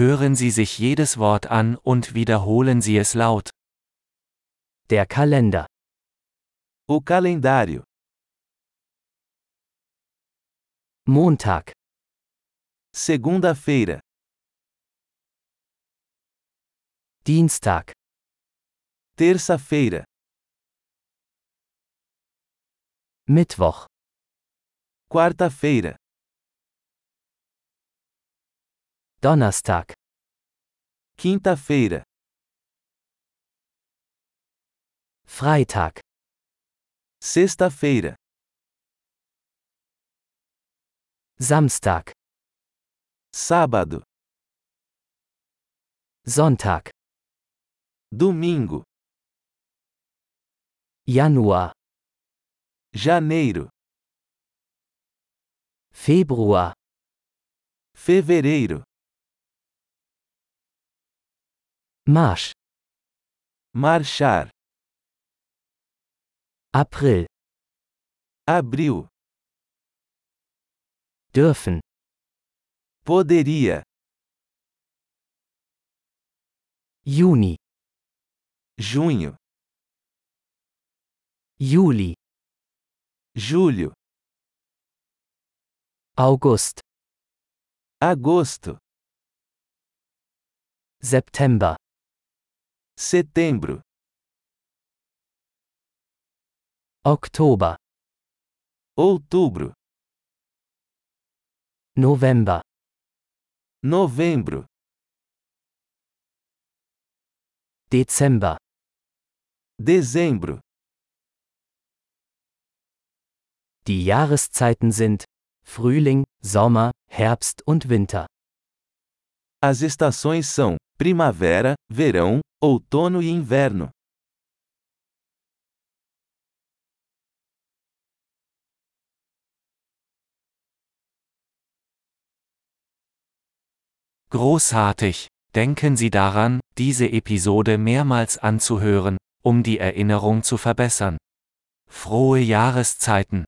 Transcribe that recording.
Hören Sie sich jedes Wort an und wiederholen Sie es laut. Der Kalender. O calendário. Montag, Segunda-feira. Dienstag, Terça-feira. Mittwoch, Quarta-feira. Donnerstag, Quinta-feira. Freitag, Sexta-feira. Samstag, Sábado. Sonntag, Domingo. Januar, Janeiro. Februar, Fevereiro. Marsch, Marchar. April, Abril. dürfen, Poderia. Juni, Junho. Juli, Julho. August, Agosto. September, Setembro. Oktober, Outubro. November, Novembro. Dezember, Dezembro. Die Jahreszeiten sind Frühling, Sommer, Herbst und Winter. As estações são primavera, verão, outono e inverno. Großartig! Denken Sie daran, diese Episode mehrmals anzuhören, um die Erinnerung zu verbessern. Frohe Jahreszeiten!